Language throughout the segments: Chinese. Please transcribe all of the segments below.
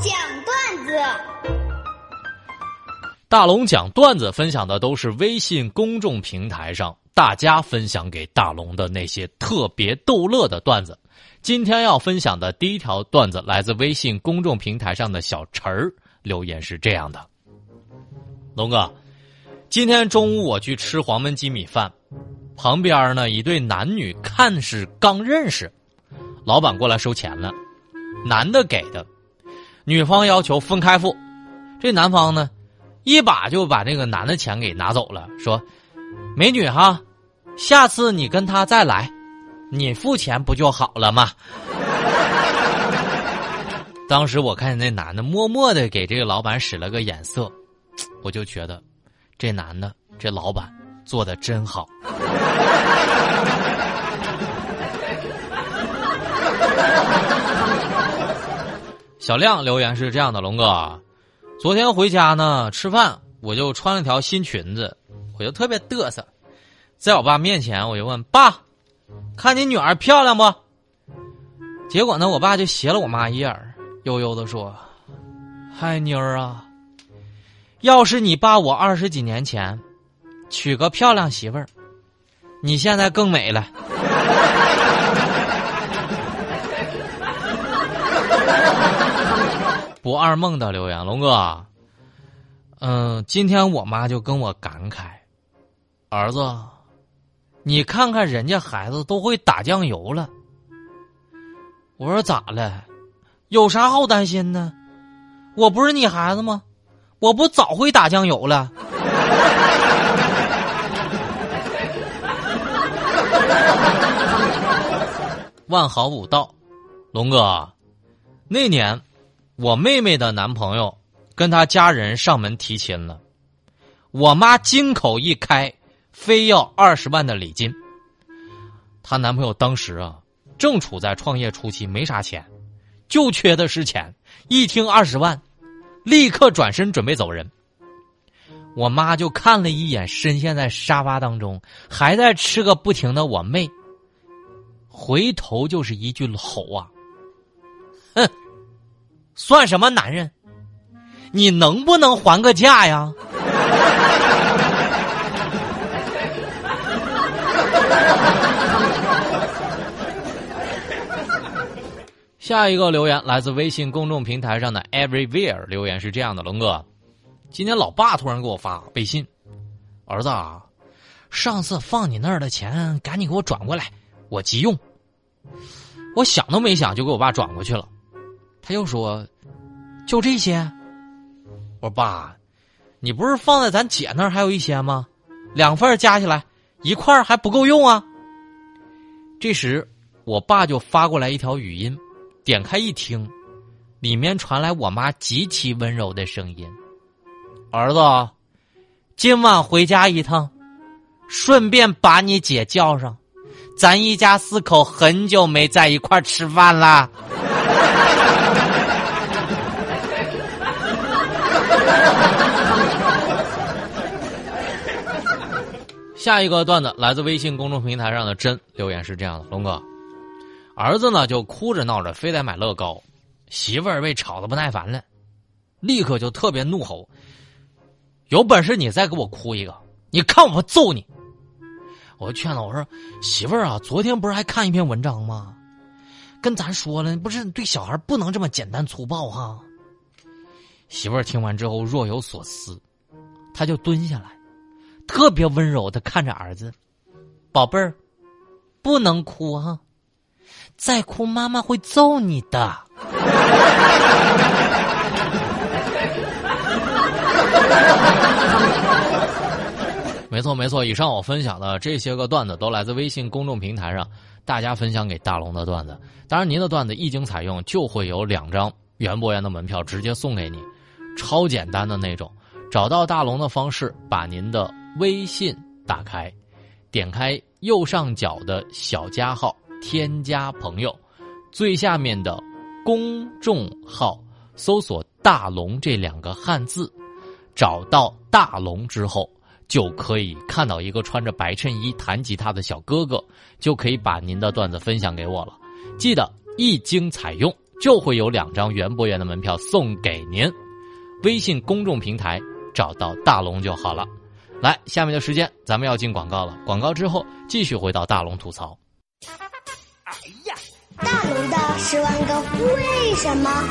讲段子。大龙讲段子分享的都是微信公众平台上大家分享给大龙的那些特别逗乐的段子。今天要分享的第一条段子来自微信公众平台上的小陈儿留言是这样的：龙哥，今天中午我去吃黄焖鸡米饭，旁边呢一对男女看是刚认识，老板过来收钱了，男的给的，女方要求分开付，这男方呢？一把就把这个男的钱给拿走了，说：“美女哈，下次你跟他再来，你付钱不就好了吗？” 当时我看见那男的默默的给这个老板使了个眼色，我就觉得，这男的这老板做的真好。小亮留言是这样的：龙哥。昨天回家呢，吃饭我就穿了条新裙子，我就特别嘚瑟，在我爸面前我就问爸：“看你女儿漂亮不？”结果呢，我爸就斜了我妈一眼，悠悠的说：“嗨妮儿啊，要是你爸我二十几年前娶个漂亮媳妇儿，你现在更美了。”不二梦的留言，龙哥，嗯，今天我妈就跟我感慨，儿子，你看看人家孩子都会打酱油了。我说咋了？有啥好担心呢？我不是你孩子吗？我不早会打酱油了。万豪五道，龙哥，那年。我妹妹的男朋友跟他家人上门提亲了，我妈金口一开，非要二十万的礼金。她男朋友当时啊，正处在创业初期，没啥钱，就缺的是钱。一听二十万，立刻转身准备走人。我妈就看了一眼深陷在沙发当中还在吃个不停的我妹，回头就是一句吼啊，算什么男人？你能不能还个价呀？下一个留言来自微信公众平台上的 Everywhere 留言是这样的：龙哥，今天老爸突然给我发微信，儿子啊，上次放你那儿的钱赶紧给我转过来，我急用。我想都没想就给我爸转过去了。他又说：“就这些。”我说：“爸，你不是放在咱姐那儿还有一些吗？两份加起来一块还不够用啊。”这时，我爸就发过来一条语音，点开一听，里面传来我妈极其温柔的声音：“儿子，今晚回家一趟，顺便把你姐叫上，咱一家四口很久没在一块吃饭了。”下一个段子来自微信公众平台上的真留言是这样的：龙哥，儿子呢就哭着闹着非得买乐高，媳妇儿被吵得不耐烦了，立刻就特别怒吼：“有本事你再给我哭一个，你看我不揍你！”我劝他我说：“媳妇儿啊，昨天不是还看一篇文章吗？跟咱说了，不是对小孩不能这么简单粗暴哈。”媳妇儿听完之后若有所思，他就蹲下来。特别温柔的看着儿子，宝贝儿，不能哭啊！再哭妈妈会揍你的。没错没错，以上我分享的这些个段子都来自微信公众平台上大家分享给大龙的段子。当然，您的段子一经采用，就会有两张园博园的门票直接送给你，超简单的那种。找到大龙的方式，把您的。微信打开，点开右上角的小加号，添加朋友，最下面的公众号搜索“大龙”这两个汉字，找到大龙之后，就可以看到一个穿着白衬衣弹吉他的小哥哥，就可以把您的段子分享给我了。记得一经采用，就会有两张园博园的门票送给您。微信公众平台找到大龙就好了。来，下面的时间咱们要进广告了。广告之后继续回到大龙吐槽。哎呀，大龙的十万个为什么？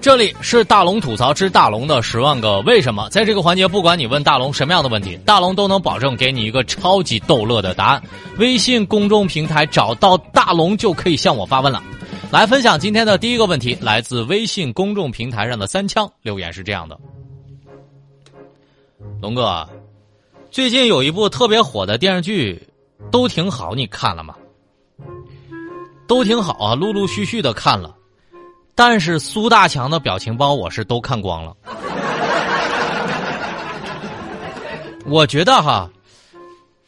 这里是大龙吐槽之大龙的十万个为什么。在这个环节，不管你问大龙什么样的问题，大龙都能保证给你一个超级逗乐的答案。微信公众平台找到大龙就可以向我发问了。来分享今天的第一个问题，来自微信公众平台上的三枪留言是这样的：龙哥，最近有一部特别火的电视剧，都挺好，你看了吗？都挺好啊，陆陆续续的看了。但是苏大强的表情包我是都看光了。我觉得哈，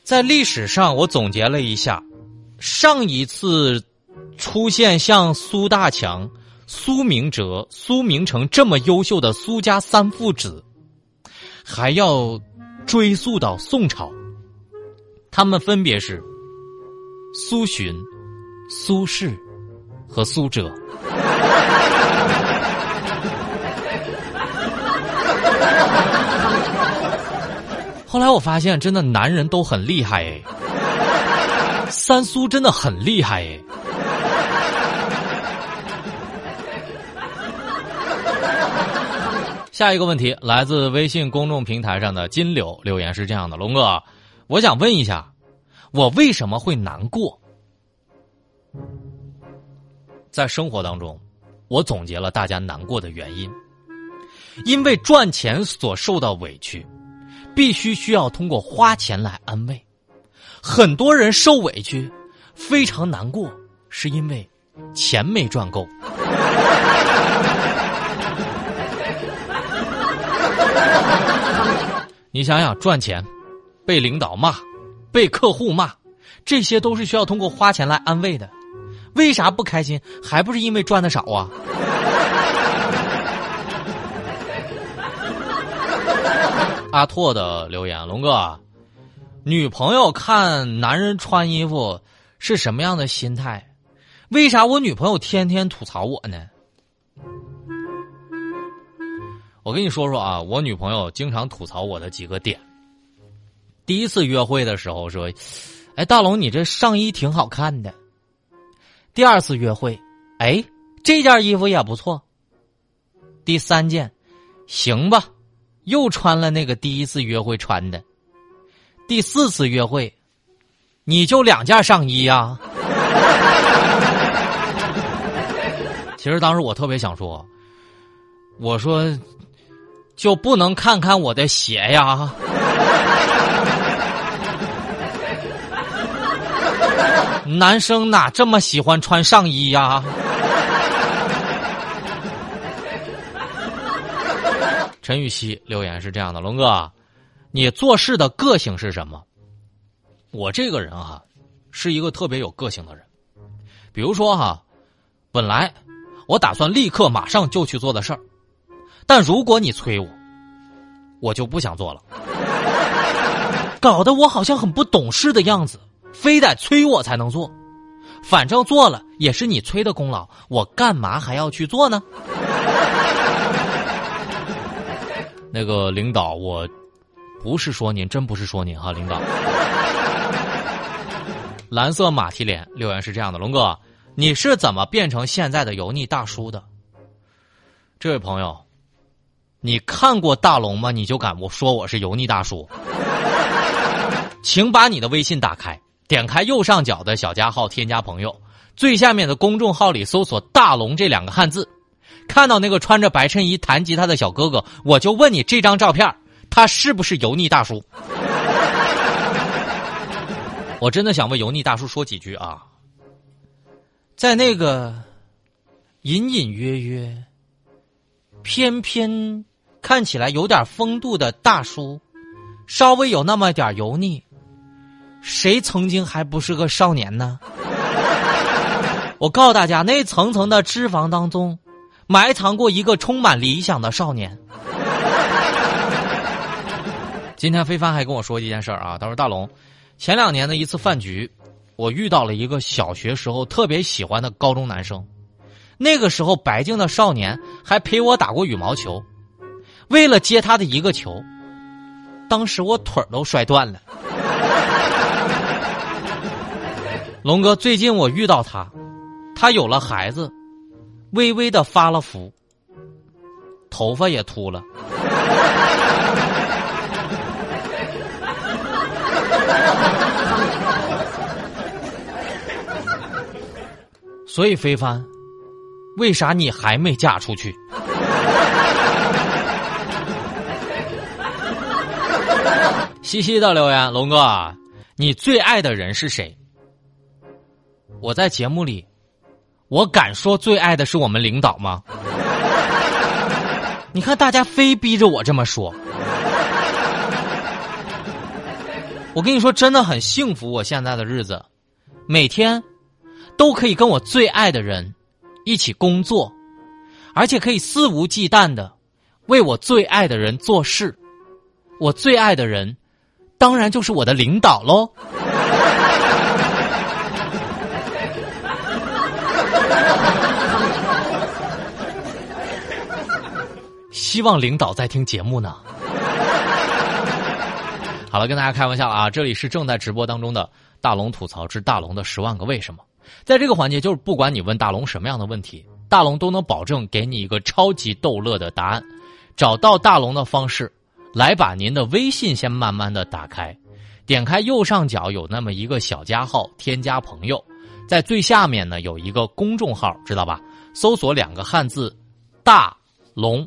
在历史上我总结了一下，上一次出现像苏大强、苏明哲、苏明成这么优秀的苏家三父子，还要追溯到宋朝。他们分别是苏洵、苏轼和苏辙。后来我发现，真的男人都很厉害哎，三苏真的很厉害哎。下一个问题来自微信公众平台上的金柳留言是这样的：龙哥，我想问一下，我为什么会难过？在生活当中，我总结了大家难过的原因，因为赚钱所受到委屈。必须需要通过花钱来安慰，很多人受委屈，非常难过，是因为钱没赚够。你想想，赚钱，被领导骂，被客户骂，这些都是需要通过花钱来安慰的，为啥不开心？还不是因为赚的少啊？阿拓的留言：龙哥，女朋友看男人穿衣服是什么样的心态？为啥我女朋友天天吐槽我呢？我跟你说说啊，我女朋友经常吐槽我的几个点。第一次约会的时候说：“哎，大龙，你这上衣挺好看的。”第二次约会，哎，这件衣服也不错。第三件，行吧。又穿了那个第一次约会穿的，第四次约会，你就两件上衣呀？其实当时我特别想说，我说就不能看看我的鞋呀？男生哪这么喜欢穿上衣呀？陈雨希留言是这样的：龙哥，你做事的个性是什么？我这个人哈，是一个特别有个性的人。比如说哈，本来我打算立刻马上就去做的事儿，但如果你催我，我就不想做了，搞得我好像很不懂事的样子，非得催我才能做。反正做了也是你催的功劳，我干嘛还要去做呢？那个领导，我不是说您，真不是说您哈，领导。蓝色马蹄脸留言是这样的：龙哥，你是怎么变成现在的油腻大叔的？这位朋友，你看过大龙吗？你就敢我说我是油腻大叔？请把你的微信打开，点开右上角的小加号，添加朋友，最下面的公众号里搜索“大龙”这两个汉字。看到那个穿着白衬衣弹吉他的小哥哥，我就问你：这张照片他是不是油腻大叔？我真的想为油腻大叔说几句啊！在那个隐隐约约、偏偏看起来有点风度的大叔，稍微有那么点油腻，谁曾经还不是个少年呢？我告诉大家，那层层的脂肪当中。埋藏过一个充满理想的少年。今天飞帆还跟我说一件事儿啊，他说：“大龙，前两年的一次饭局，我遇到了一个小学时候特别喜欢的高中男生，那个时候白净的少年还陪我打过羽毛球，为了接他的一个球，当时我腿都摔断了。龙哥，最近我遇到他，他有了孩子，微微的发了福，头发也秃了。所以非凡，为啥你还没嫁出去？西西的留言，龙哥，你最爱的人是谁？我在节目里，我敢说最爱的是我们领导吗？你看大家非逼着我这么说，我跟你说真的很幸福，我现在的日子，每天都可以跟我最爱的人一起工作，而且可以肆无忌惮的为我最爱的人做事，我最爱的人。当然就是我的领导喽！希望领导在听节目呢。好了，跟大家开玩笑啊！这里是正在直播当中的大龙吐槽之大龙的十万个为什么。在这个环节，就是不管你问大龙什么样的问题，大龙都能保证给你一个超级逗乐的答案。找到大龙的方式。来把您的微信先慢慢的打开，点开右上角有那么一个小加号，添加朋友，在最下面呢有一个公众号，知道吧？搜索两个汉字“大龙”，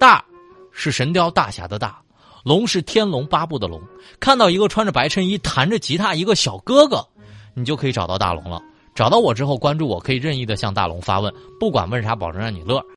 大是神雕大侠的大，龙是天龙八部的龙。看到一个穿着白衬衣弹着吉他一个小哥哥，你就可以找到大龙了。找到我之后关注我，可以任意的向大龙发问，不管问啥，保证让你乐。